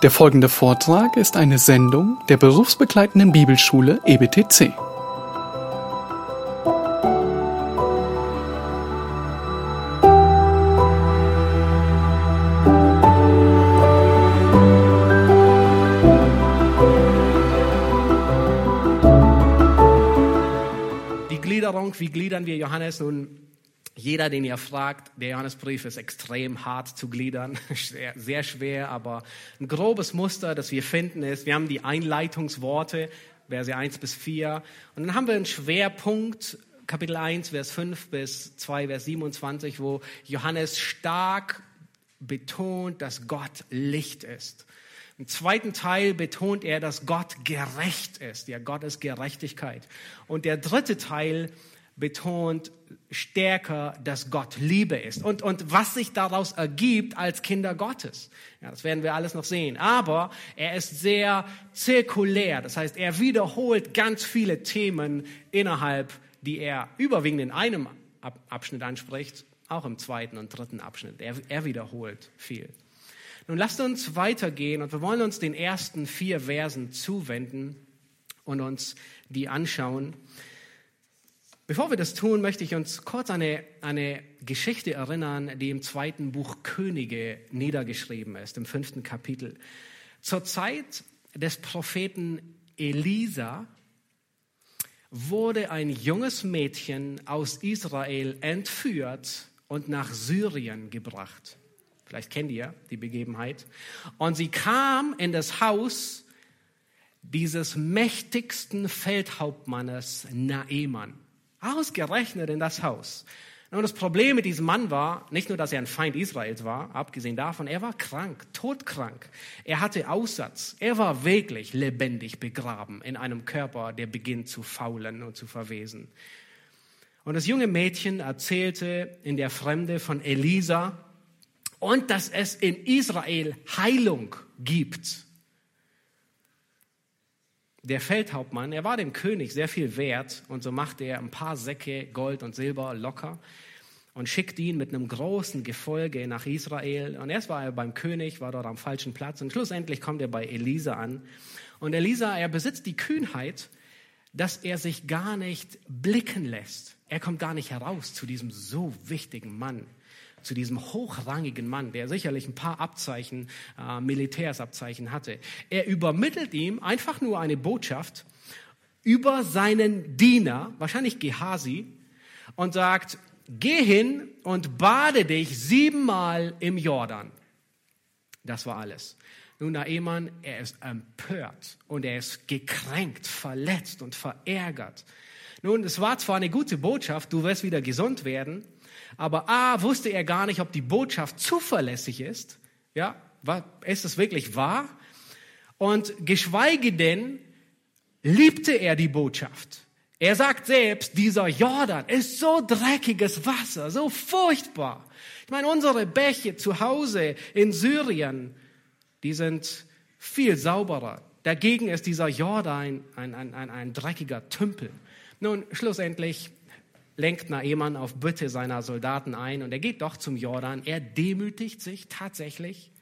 Der folgende Vortrag ist eine Sendung der berufsbegleitenden Bibelschule EBTC. Die Gliederung, wie gliedern wir Johannes? Nun, jeder, den ihr fragt, der Johannesbrief ist extrem hart zu gliedern, sehr, sehr schwer, aber ein grobes Muster, das wir finden, ist, wir haben die Einleitungsworte, Verse 1 bis 4, und dann haben wir einen Schwerpunkt, Kapitel 1, Vers 5 bis 2, Vers 27, wo Johannes stark betont, dass Gott Licht ist. Im zweiten Teil betont er, dass Gott gerecht ist. Ja, Gott ist Gerechtigkeit. Und der dritte Teil betont stärker, dass Gott Liebe ist. Und, und was sich daraus ergibt als Kinder Gottes. Ja, das werden wir alles noch sehen. Aber er ist sehr zirkulär. Das heißt, er wiederholt ganz viele Themen innerhalb, die er überwiegend in einem Ab- Abschnitt anspricht, auch im zweiten und dritten Abschnitt. Er, er wiederholt viel. Nun lasst uns weitergehen und wir wollen uns den ersten vier Versen zuwenden und uns die anschauen. Bevor wir das tun, möchte ich uns kurz eine, eine Geschichte erinnern, die im zweiten Buch Könige niedergeschrieben ist, im fünften Kapitel. Zur Zeit des Propheten Elisa wurde ein junges Mädchen aus Israel entführt und nach Syrien gebracht. Vielleicht kennt ihr die Begebenheit. Und sie kam in das Haus dieses mächtigsten Feldhauptmannes Naeman. Ausgerechnet in das Haus. Und das Problem mit diesem Mann war, nicht nur, dass er ein Feind Israels war, abgesehen davon, er war krank, todkrank. Er hatte Aussatz. Er war wirklich lebendig begraben in einem Körper, der beginnt zu faulen und zu verwesen. Und das junge Mädchen erzählte in der Fremde von Elisa und dass es in Israel Heilung gibt. Der Feldhauptmann, er war dem König sehr viel wert und so machte er ein paar Säcke Gold und Silber locker und schickte ihn mit einem großen Gefolge nach Israel. Und erst war er beim König, war dort am falschen Platz und schlussendlich kommt er bei Elisa an. Und Elisa, er besitzt die Kühnheit, dass er sich gar nicht blicken lässt. Er kommt gar nicht heraus zu diesem so wichtigen Mann zu diesem hochrangigen Mann, der sicherlich ein paar Abzeichen, äh, Militärsabzeichen hatte. Er übermittelt ihm einfach nur eine Botschaft über seinen Diener, wahrscheinlich Gehasi, und sagt, geh hin und bade dich siebenmal im Jordan. Das war alles. Nun, Naemann, er ist empört und er ist gekränkt, verletzt und verärgert. Nun, es war zwar eine gute Botschaft, du wirst wieder gesund werden, aber A, wusste er gar nicht, ob die Botschaft zuverlässig ist. Ja, ist es wirklich wahr? Und geschweige denn, liebte er die Botschaft. Er sagt selbst, dieser Jordan ist so dreckiges Wasser, so furchtbar. Ich meine, unsere Bäche zu Hause in Syrien, die sind viel sauberer. Dagegen ist dieser Jordan ein, ein, ein, ein dreckiger Tümpel. Nun, schlussendlich lenkt Naemann auf Bitte seiner Soldaten ein und er geht doch zum Jordan. Er demütigt sich tatsächlich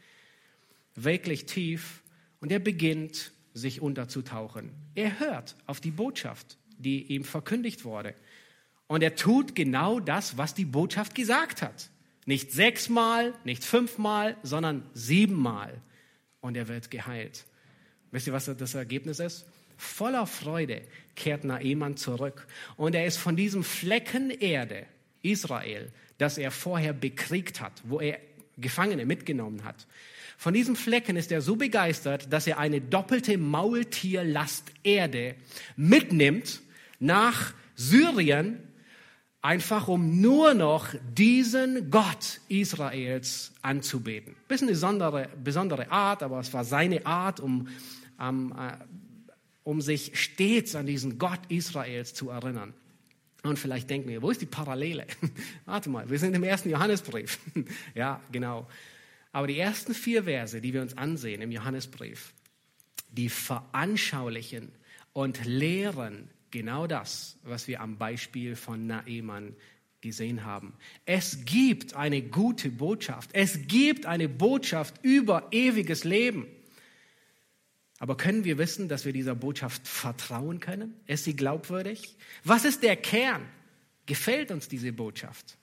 wirklich tief und er beginnt sich unterzutauchen. Er hört auf die Botschaft, die ihm verkündigt wurde. Und er tut genau das, was die Botschaft gesagt hat. Nicht sechsmal, nicht fünfmal, sondern siebenmal. Und er wird geheilt. Wisst ihr, was das Ergebnis ist? Voller Freude kehrt Naemann zurück. Und er ist von diesem Flecken Erde, Israel, das er vorher bekriegt hat, wo er Gefangene mitgenommen hat. Von diesem Flecken ist er so begeistert, dass er eine doppelte Maultierlast Erde mitnimmt nach Syrien, einfach um nur noch diesen Gott Israels anzubeten. Bisschen eine besondere, besondere Art, aber es war seine Art, um ähm, um sich stets an diesen Gott Israels zu erinnern. Und vielleicht denken wir, wo ist die Parallele? Warte mal, wir sind im ersten Johannesbrief. ja, genau. Aber die ersten vier Verse, die wir uns ansehen im Johannesbrief, die veranschaulichen und lehren genau das, was wir am Beispiel von Naemann gesehen haben. Es gibt eine gute Botschaft. Es gibt eine Botschaft über ewiges Leben. Aber können wir wissen, dass wir dieser Botschaft vertrauen können? Ist sie glaubwürdig? Was ist der Kern? Gefällt uns diese Botschaft?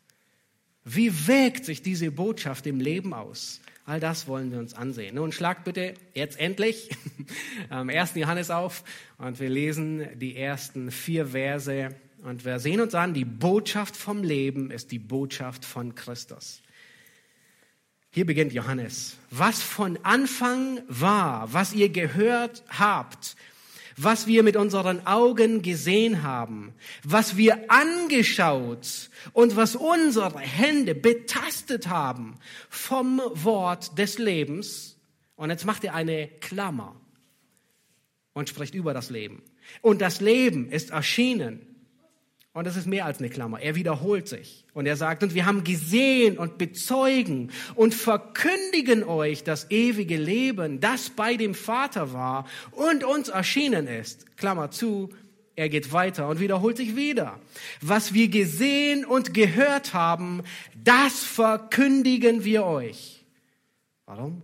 Wie wirkt sich diese Botschaft im Leben aus? All das wollen wir uns ansehen. Nun schlag bitte jetzt endlich am 1. Johannes auf und wir lesen die ersten vier Verse und wir sehen uns an, die Botschaft vom Leben ist die Botschaft von Christus. Hier beginnt Johannes. Was von Anfang war, was ihr gehört habt, was wir mit unseren Augen gesehen haben, was wir angeschaut und was unsere Hände betastet haben vom Wort des Lebens. Und jetzt macht er eine Klammer und spricht über das Leben. Und das Leben ist erschienen und das ist mehr als eine Klammer. Er wiederholt sich. Und er sagt, und wir haben gesehen und bezeugen und verkündigen euch das ewige Leben, das bei dem Vater war und uns erschienen ist. Klammer zu, er geht weiter und wiederholt sich wieder. Was wir gesehen und gehört haben, das verkündigen wir euch. Warum?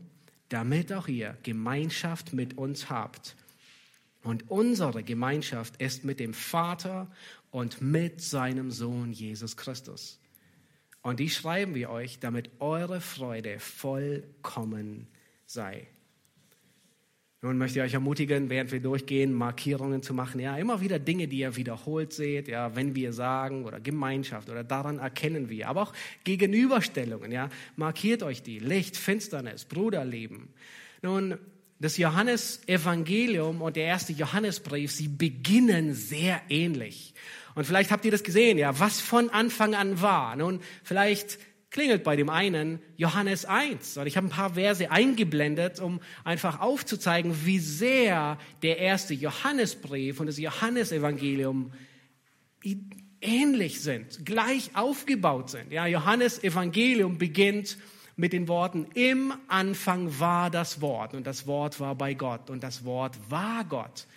Damit auch ihr Gemeinschaft mit uns habt. Und unsere Gemeinschaft ist mit dem Vater und mit seinem Sohn Jesus Christus. Und die schreiben wir euch, damit eure Freude vollkommen sei. Nun möchte ich euch ermutigen, während wir durchgehen, Markierungen zu machen. Ja, immer wieder Dinge, die ihr wiederholt seht. Ja, wenn wir sagen oder Gemeinschaft oder daran erkennen wir. Aber auch Gegenüberstellungen. Ja, markiert euch die. Licht, Finsternis, Bruderleben. Nun, das Johannesevangelium und der erste Johannesbrief, sie beginnen sehr ähnlich. Und vielleicht habt ihr das gesehen, ja, was von Anfang an war. Nun, vielleicht klingelt bei dem einen Johannes 1. Und ich habe ein paar Verse eingeblendet, um einfach aufzuzeigen, wie sehr der erste Johannesbrief und das Johannesevangelium ähnlich sind, gleich aufgebaut sind. Ja, Johannes Evangelium beginnt mit den Worten, im Anfang war das Wort und das Wort war bei Gott und das Wort war Gott.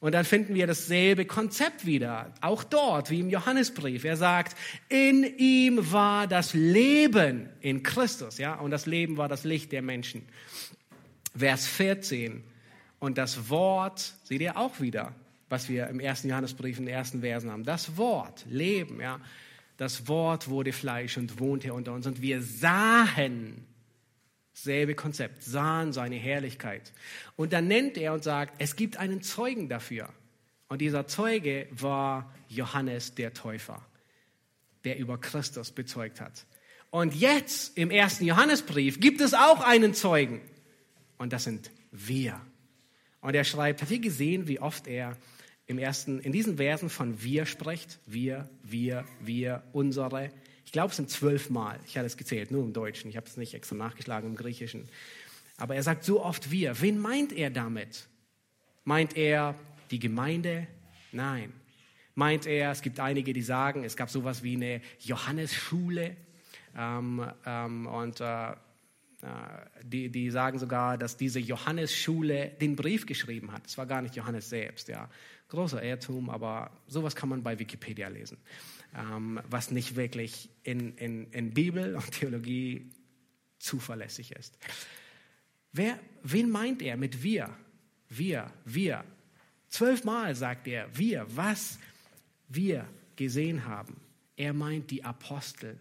Und dann finden wir dasselbe Konzept wieder, auch dort wie im Johannesbrief. Er sagt, in ihm war das Leben in Christus, ja, und das Leben war das Licht der Menschen. Vers 14. Und das Wort, seht ihr auch wieder, was wir im ersten Johannesbrief in den ersten Versen haben. Das Wort, Leben, ja. Das Wort wurde Fleisch und wohnte unter uns und wir sahen Selbe Konzept, sahen seine Herrlichkeit. Und dann nennt er und sagt, es gibt einen Zeugen dafür. Und dieser Zeuge war Johannes der Täufer, der über Christus bezeugt hat. Und jetzt im ersten Johannesbrief gibt es auch einen Zeugen. Und das sind wir. Und er schreibt, habt ihr gesehen, wie oft er im ersten, in diesen Versen von wir spricht? Wir, wir, wir, unsere. Ich glaube, es sind zwölf Mal. Ich hatte es gezählt, nur im Deutschen. Ich habe es nicht extra nachgeschlagen im Griechischen. Aber er sagt so oft wir. Wen meint er damit? Meint er die Gemeinde? Nein. Meint er, es gibt einige, die sagen, es gab sowas wie eine Johannesschule. Ähm, ähm, und äh, äh die, die sagen sogar, dass diese Johannesschule den Brief geschrieben hat. Es war gar nicht Johannes selbst. Ja. Großer Irrtum, aber sowas kann man bei Wikipedia lesen ähm, was nicht wirklich in, in, in Bibel und Theologie zuverlässig ist. Wer, wen meint er mit wir? Wir, wir. Zwölfmal sagt er wir, was wir gesehen haben. Er meint die Apostel.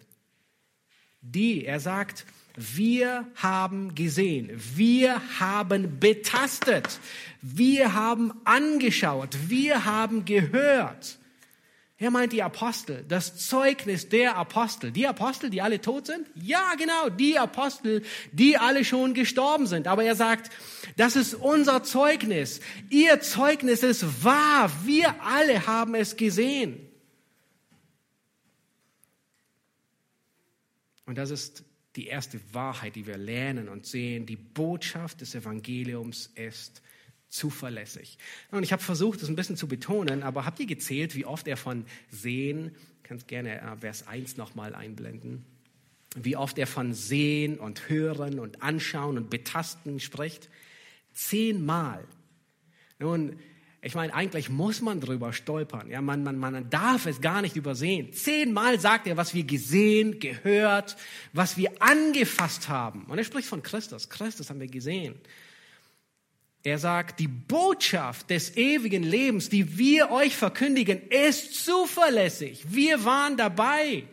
Die, er sagt, wir haben gesehen, wir haben betastet, wir haben angeschaut, wir haben gehört. Er meint die Apostel, das Zeugnis der Apostel. Die Apostel, die alle tot sind? Ja, genau, die Apostel, die alle schon gestorben sind. Aber er sagt, das ist unser Zeugnis. Ihr Zeugnis ist wahr. Wir alle haben es gesehen. Und das ist die erste Wahrheit, die wir lernen und sehen. Die Botschaft des Evangeliums ist zuverlässig. Und ich habe versucht, das ein bisschen zu betonen, aber habt ihr gezählt, wie oft er von sehen, kannst gerne äh, Vers 1 nochmal einblenden, wie oft er von sehen und hören und anschauen und betasten spricht? Zehnmal. Nun, ich meine, eigentlich muss man drüber stolpern. Ja, man, man, man darf es gar nicht übersehen. Zehnmal sagt er, was wir gesehen, gehört, was wir angefasst haben. Und er spricht von Christus. Christus haben wir gesehen. Er sagt, die Botschaft des ewigen Lebens, die wir euch verkündigen, ist zuverlässig. Wir waren dabei.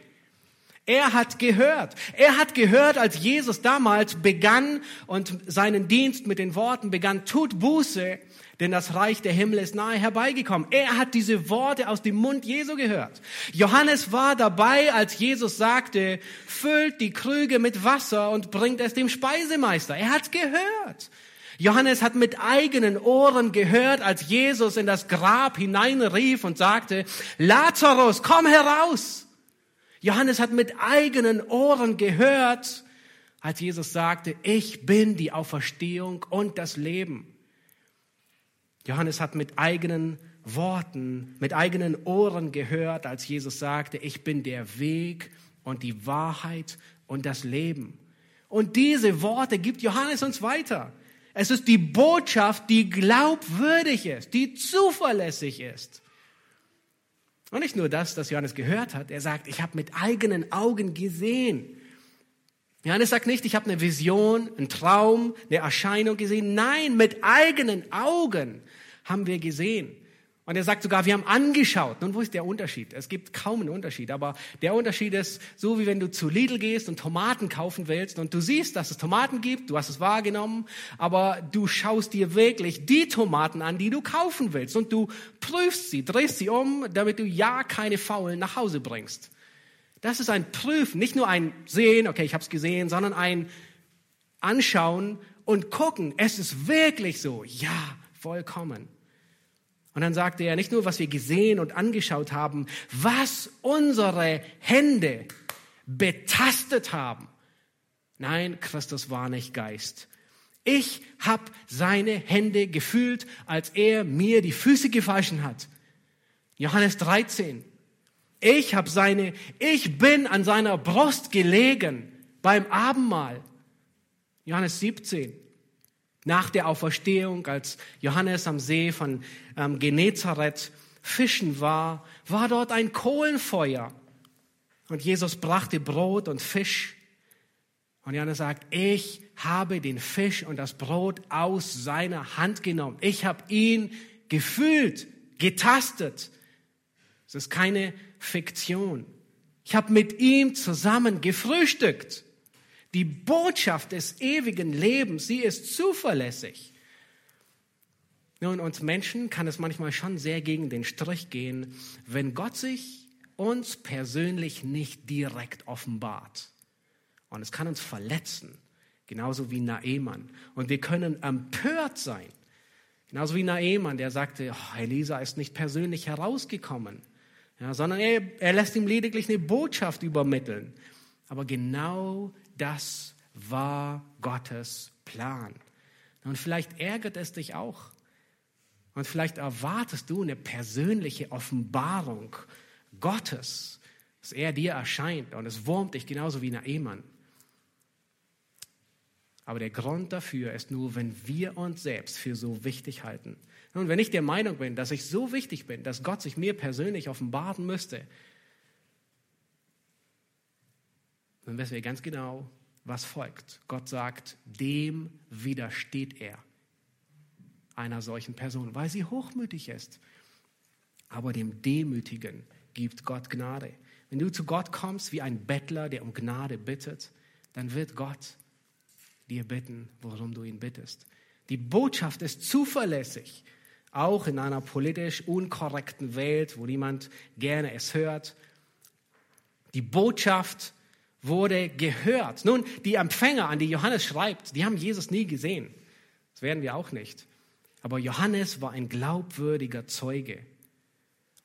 Er hat gehört. Er hat gehört, als Jesus damals begann und seinen Dienst mit den Worten begann, tut Buße, denn das Reich der Himmel ist nahe herbeigekommen. Er hat diese Worte aus dem Mund Jesu gehört. Johannes war dabei, als Jesus sagte, füllt die Krüge mit Wasser und bringt es dem Speisemeister. Er hat gehört. Johannes hat mit eigenen Ohren gehört, als Jesus in das Grab hineinrief und sagte, Lazarus, komm heraus. Johannes hat mit eigenen Ohren gehört, als Jesus sagte, ich bin die Auferstehung und das Leben. Johannes hat mit eigenen Worten, mit eigenen Ohren gehört, als Jesus sagte, ich bin der Weg und die Wahrheit und das Leben. Und diese Worte gibt Johannes uns weiter. Es ist die Botschaft, die glaubwürdig ist, die zuverlässig ist. Und nicht nur das, dass Johannes gehört hat, er sagt, ich habe mit eigenen Augen gesehen. Johannes sagt nicht, ich habe eine Vision, einen Traum, eine Erscheinung gesehen. Nein, mit eigenen Augen haben wir gesehen. Und er sagt sogar, wir haben angeschaut. Nun, wo ist der Unterschied? Es gibt kaum einen Unterschied, aber der Unterschied ist, so wie wenn du zu Lidl gehst und Tomaten kaufen willst und du siehst, dass es Tomaten gibt, du hast es wahrgenommen, aber du schaust dir wirklich die Tomaten an, die du kaufen willst und du prüfst sie, drehst sie um, damit du ja keine Faulen nach Hause bringst. Das ist ein Prüfen, nicht nur ein Sehen, okay, ich habe es gesehen, sondern ein Anschauen und gucken, es ist wirklich so, ja, vollkommen. Und dann sagte er nicht nur, was wir gesehen und angeschaut haben, was unsere Hände betastet haben. Nein, Christus war nicht Geist. Ich habe seine Hände gefühlt, als er mir die Füße gewaschen hat. Johannes 13. Ich habe seine, ich bin an seiner Brust gelegen beim Abendmahl. Johannes 17. Nach der Auferstehung, als Johannes am See von ähm, Genezareth fischen war, war dort ein Kohlenfeuer. Und Jesus brachte Brot und Fisch. Und Johannes sagt, ich habe den Fisch und das Brot aus seiner Hand genommen. Ich habe ihn gefühlt, getastet. Es ist keine Fiktion. Ich habe mit ihm zusammen gefrühstückt. Die Botschaft des ewigen Lebens, sie ist zuverlässig. Nun, uns Menschen kann es manchmal schon sehr gegen den Strich gehen, wenn Gott sich uns persönlich nicht direkt offenbart. Und es kann uns verletzen, genauso wie Naemann. Und wir können empört sein, genauso wie Naemann, der sagte, oh, Elisa ist nicht persönlich herausgekommen, ja, sondern er, er lässt ihm lediglich eine Botschaft übermitteln. Aber genau das war Gottes Plan. Und vielleicht ärgert es dich auch. Und vielleicht erwartest du eine persönliche Offenbarung Gottes, dass er dir erscheint und es wurmt dich genauso wie ein Ehemann. Aber der Grund dafür ist nur, wenn wir uns selbst für so wichtig halten. Und wenn ich der Meinung bin, dass ich so wichtig bin, dass Gott sich mir persönlich offenbaren müsste, dann wissen wir ganz genau, was folgt. Gott sagt, dem widersteht er, einer solchen Person, weil sie hochmütig ist. Aber dem Demütigen gibt Gott Gnade. Wenn du zu Gott kommst wie ein Bettler, der um Gnade bittet, dann wird Gott dir bitten, worum du ihn bittest. Die Botschaft ist zuverlässig, auch in einer politisch unkorrekten Welt, wo niemand gerne es hört. Die Botschaft wurde gehört. Nun, die Empfänger, an die Johannes schreibt, die haben Jesus nie gesehen. Das werden wir auch nicht. Aber Johannes war ein glaubwürdiger Zeuge.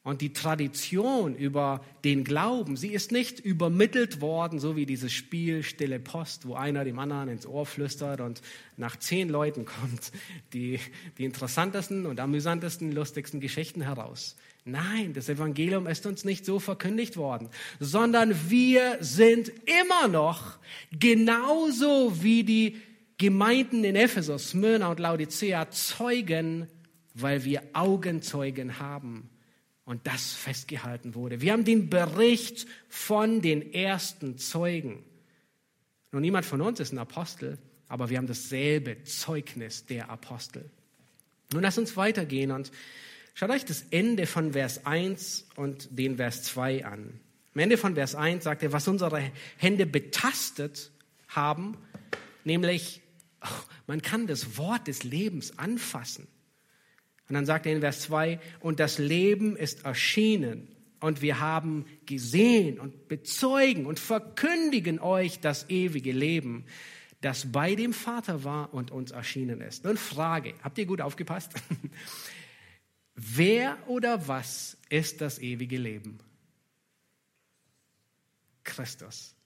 Und die Tradition über den Glauben, sie ist nicht übermittelt worden, so wie dieses Spiel Stille Post, wo einer dem anderen ins Ohr flüstert und nach zehn Leuten kommt die, die interessantesten und amüsantesten, lustigsten Geschichten heraus. Nein, das Evangelium ist uns nicht so verkündigt worden, sondern wir sind immer noch genauso wie die Gemeinden in Ephesus, Smyrna und Laodicea Zeugen, weil wir Augenzeugen haben und das festgehalten wurde. Wir haben den Bericht von den ersten Zeugen. Nun, niemand von uns ist ein Apostel, aber wir haben dasselbe Zeugnis der Apostel. Nun lasst uns weitergehen und schaut euch das Ende von Vers 1 und den Vers 2 an. Am Ende von Vers 1 sagt er, was unsere Hände betastet haben, nämlich oh, man kann das Wort des Lebens anfassen. Und dann sagt er in Vers 2, und das Leben ist erschienen und wir haben gesehen und bezeugen und verkündigen euch das ewige Leben, das bei dem Vater war und uns erschienen ist. Nun Frage, habt ihr gut aufgepasst? Wer oder was ist das ewige Leben? Christus.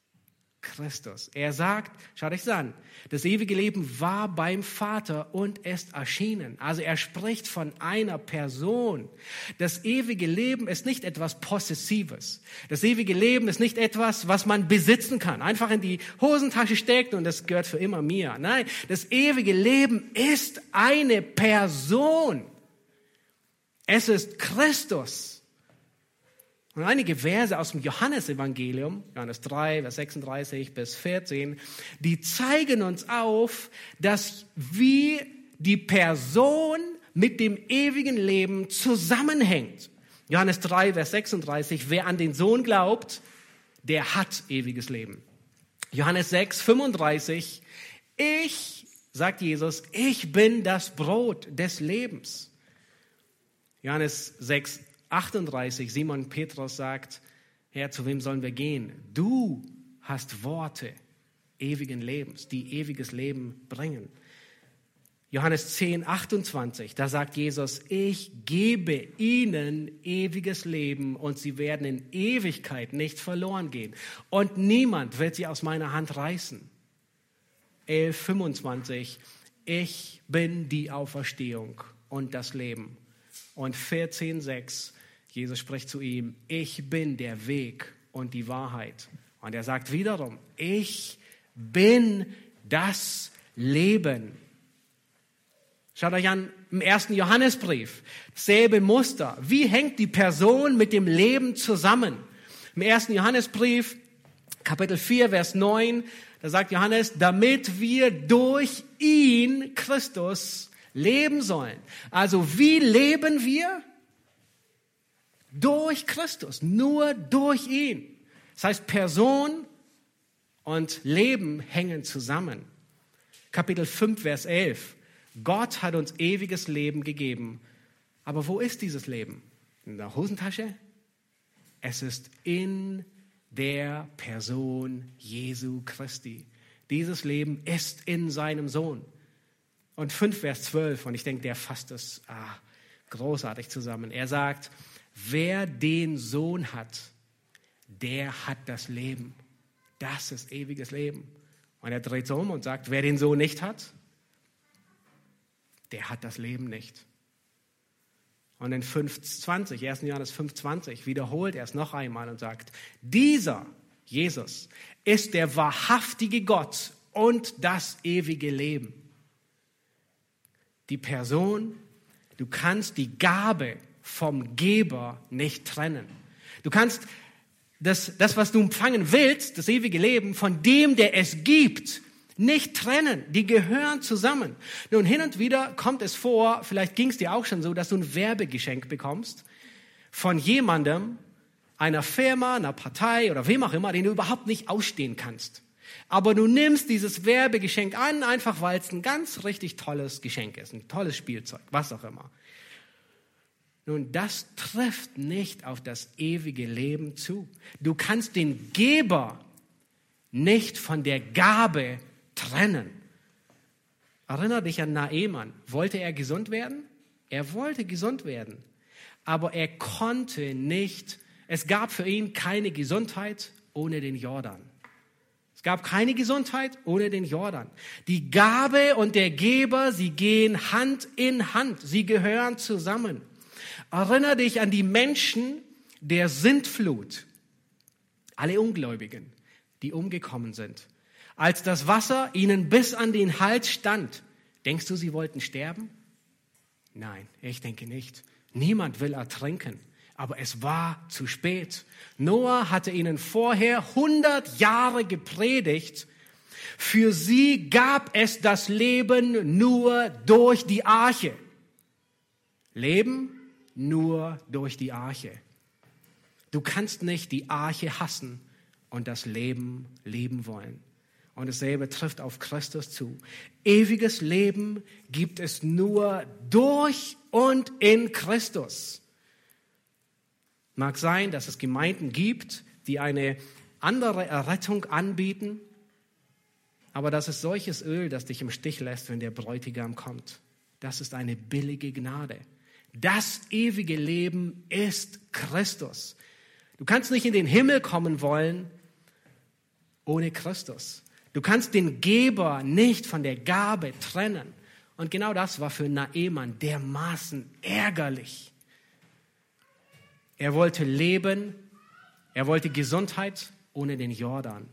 Christus. Er sagt, schaut euch an, das ewige Leben war beim Vater und ist erschienen. Also er spricht von einer Person. Das ewige Leben ist nicht etwas Possessives. Das ewige Leben ist nicht etwas, was man besitzen kann. Einfach in die Hosentasche steckt und das gehört für immer mir. Nein, das ewige Leben ist eine Person. Es ist Christus. Und einige Verse aus dem Johannesevangelium, Johannes 3, Vers 36 bis 14, die zeigen uns auf, dass wie die Person mit dem ewigen Leben zusammenhängt. Johannes 3, Vers 36, wer an den Sohn glaubt, der hat ewiges Leben. Johannes 6, 35, ich, sagt Jesus, ich bin das Brot des Lebens. Johannes 6, 38, Simon Petrus sagt, Herr, zu wem sollen wir gehen? Du hast Worte ewigen Lebens, die ewiges Leben bringen. Johannes 10, 28, da sagt Jesus, ich gebe ihnen ewiges Leben und sie werden in Ewigkeit nicht verloren gehen. Und niemand wird sie aus meiner Hand reißen. 11, 25, ich bin die Auferstehung und das Leben. Und 14, 6, Jesus spricht zu ihm, ich bin der Weg und die Wahrheit. Und er sagt wiederum, ich bin das Leben. Schaut euch an im ersten Johannesbrief, selbe Muster. Wie hängt die Person mit dem Leben zusammen? Im ersten Johannesbrief, Kapitel 4, Vers 9, da sagt Johannes, damit wir durch ihn, Christus, leben sollen. Also wie leben wir? Durch Christus, nur durch ihn. Das heißt, Person und Leben hängen zusammen. Kapitel 5, Vers 11. Gott hat uns ewiges Leben gegeben. Aber wo ist dieses Leben? In der Hosentasche? Es ist in der Person Jesu Christi. Dieses Leben ist in seinem Sohn. Und 5, Vers 12, und ich denke, der fasst das ah, großartig zusammen. Er sagt, Wer den Sohn hat, der hat das Leben. Das ist ewiges Leben. Und er dreht sich um und sagt, wer den Sohn nicht hat, der hat das Leben nicht. Und in 5.20, 1. Johannes 5.20 wiederholt er es noch einmal und sagt, dieser Jesus ist der wahrhaftige Gott und das ewige Leben. Die Person, du kannst die Gabe vom Geber nicht trennen. Du kannst das, das, was du empfangen willst, das ewige Leben, von dem, der es gibt, nicht trennen. Die gehören zusammen. Nun, hin und wieder kommt es vor, vielleicht ging es dir auch schon so, dass du ein Werbegeschenk bekommst von jemandem, einer Firma, einer Partei oder wem auch immer, den du überhaupt nicht ausstehen kannst. Aber du nimmst dieses Werbegeschenk an, einfach weil es ein ganz richtig tolles Geschenk ist, ein tolles Spielzeug, was auch immer. Nun, das trifft nicht auf das ewige Leben zu. Du kannst den Geber nicht von der Gabe trennen. Erinner dich an Naemann. Wollte er gesund werden? Er wollte gesund werden. Aber er konnte nicht, es gab für ihn keine Gesundheit ohne den Jordan. Es gab keine Gesundheit ohne den Jordan. Die Gabe und der Geber, sie gehen Hand in Hand. Sie gehören zusammen. Erinnere dich an die Menschen der Sintflut, alle Ungläubigen, die umgekommen sind. Als das Wasser ihnen bis an den Hals stand, denkst du, sie wollten sterben? Nein, ich denke nicht. Niemand will ertrinken. Aber es war zu spät. Noah hatte ihnen vorher 100 Jahre gepredigt. Für sie gab es das Leben nur durch die Arche. Leben nur durch die Arche. Du kannst nicht die Arche hassen und das Leben leben wollen. Und dasselbe trifft auf Christus zu. Ewiges Leben gibt es nur durch und in Christus. Mag sein, dass es Gemeinden gibt, die eine andere Errettung anbieten, aber das ist solches Öl, das dich im Stich lässt, wenn der Bräutigam kommt. Das ist eine billige Gnade. Das ewige Leben ist Christus. Du kannst nicht in den Himmel kommen wollen ohne Christus. Du kannst den Geber nicht von der Gabe trennen. Und genau das war für Naemann dermaßen ärgerlich. Er wollte leben, er wollte Gesundheit ohne den Jordan.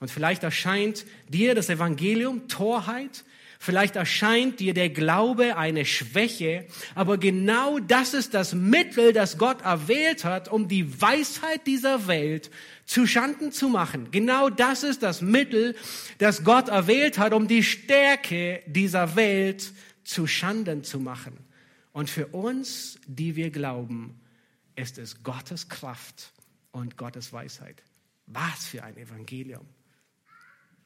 Und vielleicht erscheint dir das Evangelium Torheit, vielleicht erscheint dir der Glaube eine Schwäche, aber genau das ist das Mittel, das Gott erwählt hat, um die Weisheit dieser Welt zu Schanden zu machen. Genau das ist das Mittel, das Gott erwählt hat, um die Stärke dieser Welt zu Schanden zu machen. Und für uns, die wir glauben, ist es Gottes Kraft und Gottes Weisheit. Was für ein Evangelium.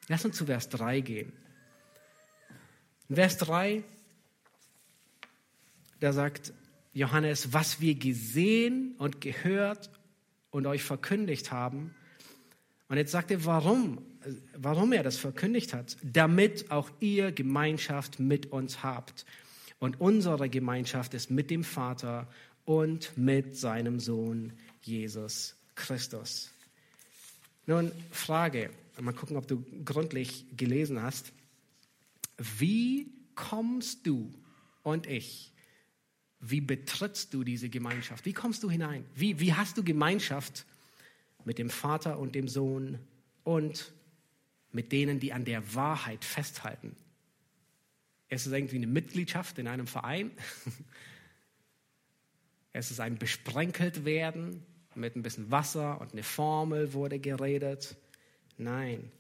Lass uns zu Vers 3 gehen. In Vers 3, da sagt Johannes, was wir gesehen und gehört und euch verkündigt haben. Und jetzt sagt er, warum, warum er das verkündigt hat. Damit auch ihr Gemeinschaft mit uns habt. Und unsere Gemeinschaft ist mit dem Vater und mit seinem Sohn Jesus Christus. Nun, Frage, mal gucken, ob du gründlich gelesen hast. Wie kommst du und ich wie betrittst du diese Gemeinschaft? Wie kommst du hinein? Wie, wie hast du Gemeinschaft mit dem Vater und dem Sohn und mit denen, die an der Wahrheit festhalten? Es ist irgendwie eine Mitgliedschaft in einem Verein. Es ist ein besprenkelt werden mit ein bisschen Wasser und eine Formel wurde geredet. Nein.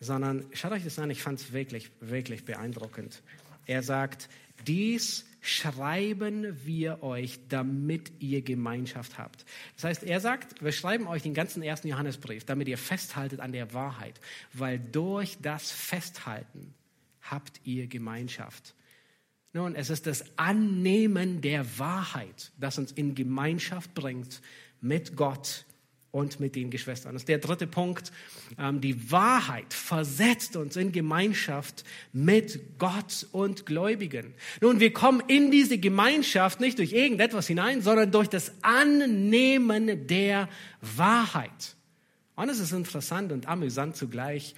Sondern schaut euch das an, ich fand es wirklich, wirklich beeindruckend. Er sagt, dies schreiben wir euch, damit ihr Gemeinschaft habt. Das heißt, er sagt, wir schreiben euch den ganzen ersten Johannesbrief, damit ihr festhaltet an der Wahrheit, weil durch das Festhalten habt ihr Gemeinschaft. Nun, es ist das Annehmen der Wahrheit, das uns in Gemeinschaft bringt mit Gott und mit den Geschwistern. Das ist der dritte Punkt. Ähm, die Wahrheit versetzt uns in Gemeinschaft mit Gott und Gläubigen. Nun, wir kommen in diese Gemeinschaft nicht durch irgendetwas hinein, sondern durch das Annehmen der Wahrheit. Und es ist interessant und amüsant zugleich.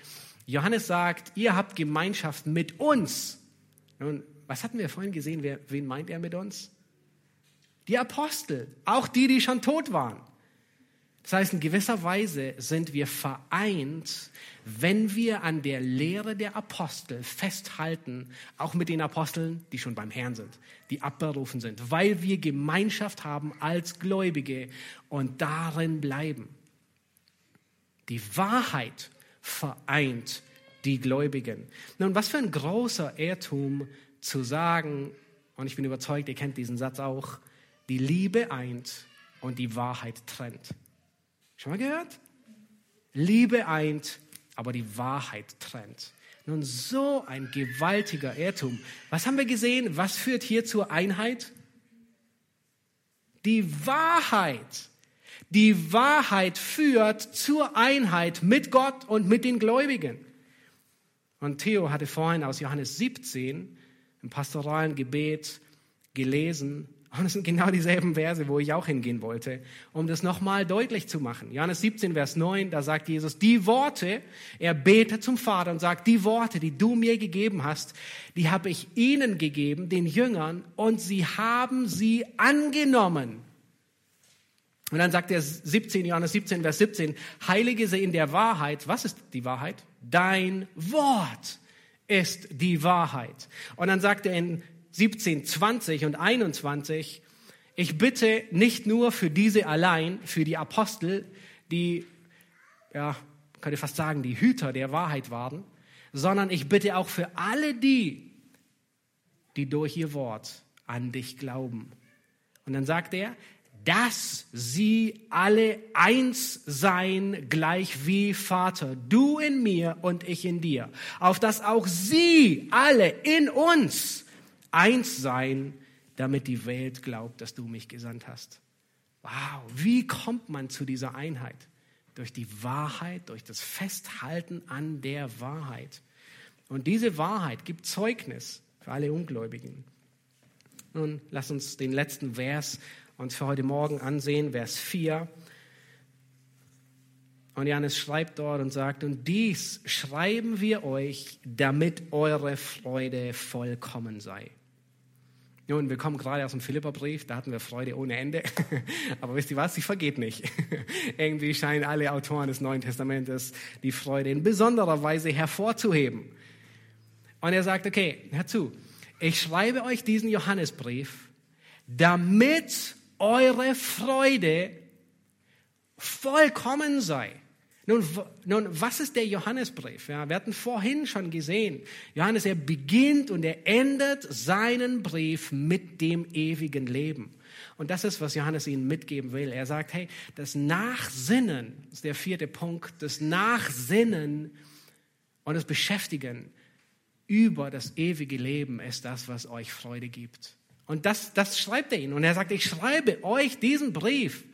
Johannes sagt, ihr habt Gemeinschaft mit uns. Nun, was hatten wir vorhin gesehen? Wen meint er mit uns? Die Apostel, auch die, die schon tot waren. Das heißt, in gewisser Weise sind wir vereint, wenn wir an der Lehre der Apostel festhalten, auch mit den Aposteln, die schon beim Herrn sind, die abberufen sind, weil wir Gemeinschaft haben als Gläubige und darin bleiben. Die Wahrheit vereint die Gläubigen. Nun, was für ein großer Irrtum zu sagen, und ich bin überzeugt, ihr kennt diesen Satz auch, die Liebe eint und die Wahrheit trennt. Schon mal gehört? Liebe eint, aber die Wahrheit trennt. Nun, so ein gewaltiger Irrtum. Was haben wir gesehen? Was führt hier zur Einheit? Die Wahrheit. Die Wahrheit führt zur Einheit mit Gott und mit den Gläubigen. Und Theo hatte vorhin aus Johannes 17 im pastoralen Gebet gelesen, und es sind genau dieselben Verse, wo ich auch hingehen wollte, um das nochmal deutlich zu machen. Johannes 17, Vers 9, da sagt Jesus, die Worte, er betet zum Vater und sagt, die Worte, die du mir gegeben hast, die habe ich ihnen gegeben, den Jüngern, und sie haben sie angenommen. Und dann sagt er 17, Johannes 17, Vers 17, Heilige sie in der Wahrheit. Was ist die Wahrheit? Dein Wort ist die Wahrheit. Und dann sagt er in 17, 20 und 21, ich bitte nicht nur für diese allein, für die Apostel, die, ja, könnte fast sagen, die Hüter der Wahrheit waren, sondern ich bitte auch für alle die, die durch ihr Wort an dich glauben. Und dann sagt er, dass sie alle eins sein, gleich wie Vater, du in mir und ich in dir, auf dass auch sie alle in uns eins sein, damit die Welt glaubt, dass du mich gesandt hast. Wow, wie kommt man zu dieser Einheit? Durch die Wahrheit, durch das Festhalten an der Wahrheit. Und diese Wahrheit gibt Zeugnis für alle Ungläubigen. Nun, lass uns den letzten Vers uns für heute Morgen ansehen, Vers 4. Und Johannes schreibt dort und sagt, und dies schreiben wir euch, damit eure Freude vollkommen sei. Nun, wir kommen gerade aus dem Philipperbrief, da hatten wir Freude ohne Ende. Aber wisst ihr was? Sie vergeht nicht. Irgendwie scheinen alle Autoren des Neuen Testamentes die Freude in besonderer Weise hervorzuheben. Und er sagt, okay, hör zu, ich schreibe euch diesen Johannesbrief, damit eure Freude vollkommen sei. Nun, nun, was ist der Johannesbrief? Ja, wir hatten vorhin schon gesehen, Johannes, er beginnt und er endet seinen Brief mit dem ewigen Leben. Und das ist, was Johannes ihnen mitgeben will. Er sagt, hey, das Nachsinnen, das ist der vierte Punkt, das Nachsinnen und das Beschäftigen über das ewige Leben ist das, was euch Freude gibt. Und das, das schreibt er ihnen. Und er sagt, ich schreibe euch diesen Brief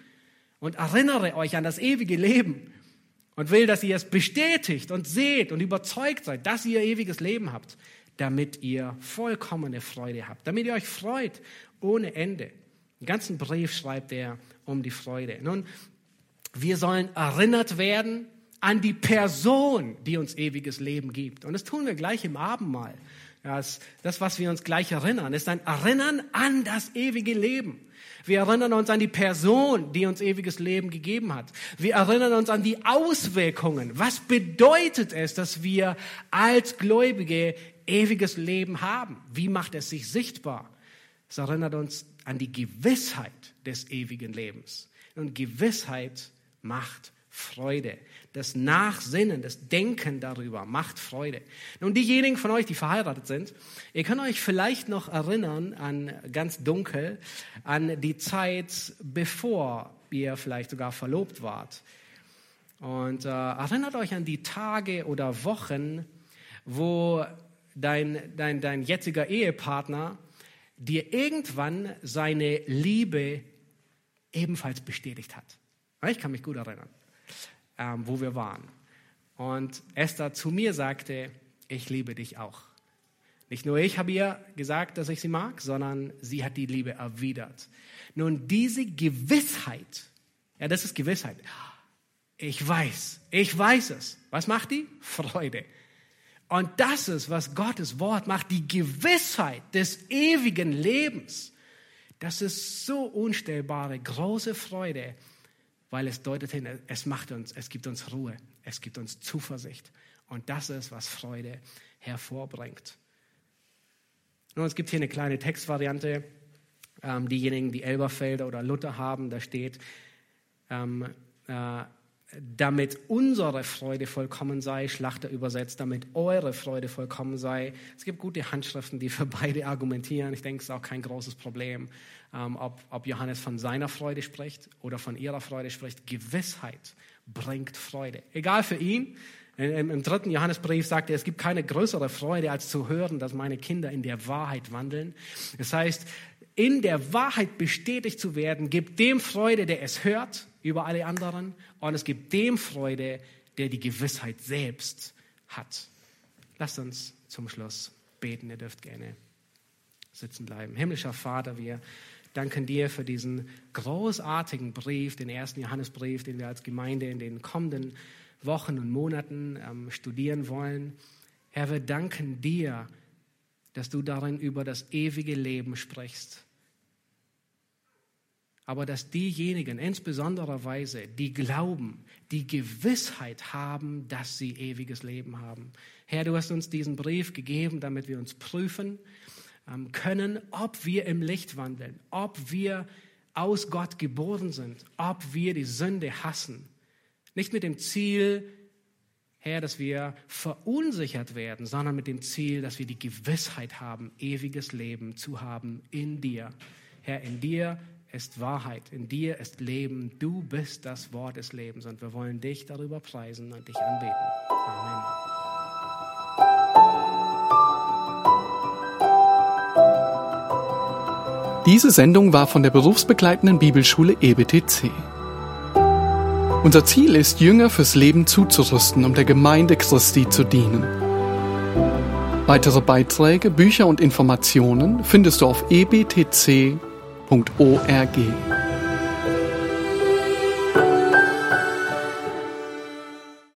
und erinnere euch an das ewige Leben und will, dass ihr es bestätigt und seht und überzeugt seid, dass ihr ewiges Leben habt, damit ihr vollkommene Freude habt, damit ihr euch freut ohne Ende. Den ganzen Brief schreibt er um die Freude. Nun, wir sollen erinnert werden an die Person, die uns ewiges Leben gibt. Und das tun wir gleich im Abendmahl. Das, das, was wir uns gleich erinnern, ist ein Erinnern an das ewige Leben. Wir erinnern uns an die Person, die uns ewiges Leben gegeben hat. Wir erinnern uns an die Auswirkungen. Was bedeutet es, dass wir als Gläubige ewiges Leben haben? Wie macht es sich sichtbar? Es erinnert uns an die Gewissheit des ewigen Lebens. Und Gewissheit macht Freude. Das Nachsinnen, das Denken darüber macht Freude. Nun, diejenigen von euch, die verheiratet sind, ihr könnt euch vielleicht noch erinnern an ganz dunkel, an die Zeit, bevor ihr vielleicht sogar verlobt wart. Und äh, erinnert euch an die Tage oder Wochen, wo dein, dein, dein jetziger Ehepartner dir irgendwann seine Liebe ebenfalls bestätigt hat. Ich kann mich gut erinnern ähm, wo wir waren. Und Esther zu mir sagte, ich liebe dich auch. Nicht nur ich habe ihr gesagt, dass ich sie mag, sondern sie hat die Liebe erwidert. Nun, diese Gewissheit, ja, das ist Gewissheit. Ich weiß, ich weiß es. Was macht die? Freude. Und das ist, was Gottes Wort macht, die Gewissheit des ewigen Lebens. Das ist so unstellbare, große Freude, weil es deutet hin, es macht uns, es gibt uns Ruhe, es gibt uns Zuversicht. Und das ist, was Freude hervorbringt. Nun, es gibt hier eine kleine Textvariante. Ähm, diejenigen, die Elberfelder oder Luther haben, da steht, ähm, äh, damit unsere Freude vollkommen sei, Schlachter übersetzt, damit eure Freude vollkommen sei. Es gibt gute Handschriften, die für beide argumentieren. Ich denke, es ist auch kein großes Problem, ähm, ob, ob Johannes von seiner Freude spricht oder von ihrer Freude spricht. Gewissheit bringt Freude. Egal für ihn. Im, Im dritten Johannesbrief sagt er, es gibt keine größere Freude, als zu hören, dass meine Kinder in der Wahrheit wandeln. Das heißt, in der Wahrheit bestätigt zu werden, gibt dem Freude, der es hört, über alle anderen. Und es gibt dem Freude, der die Gewissheit selbst hat. Lasst uns zum Schluss beten. Ihr dürft gerne sitzen bleiben. Himmlischer Vater, wir danken dir für diesen großartigen Brief, den ersten Johannesbrief, den wir als Gemeinde in den kommenden Wochen und Monaten ähm, studieren wollen. Herr, wir danken dir, dass du darin über das ewige Leben sprichst aber dass diejenigen, insbesondere Weise, die glauben, die Gewissheit haben, dass sie ewiges Leben haben. Herr, du hast uns diesen Brief gegeben, damit wir uns prüfen ähm, können, ob wir im Licht wandeln, ob wir aus Gott geboren sind, ob wir die Sünde hassen. Nicht mit dem Ziel, Herr, dass wir verunsichert werden, sondern mit dem Ziel, dass wir die Gewissheit haben, ewiges Leben zu haben in dir. Herr, in dir ist Wahrheit, in dir ist Leben. Du bist das Wort des Lebens und wir wollen dich darüber preisen und dich anbeten. Amen. Diese Sendung war von der berufsbegleitenden Bibelschule EBTC. Unser Ziel ist, Jünger fürs Leben zuzurüsten, um der Gemeinde Christi zu dienen. Weitere Beiträge, Bücher und Informationen findest du auf ebtc.org.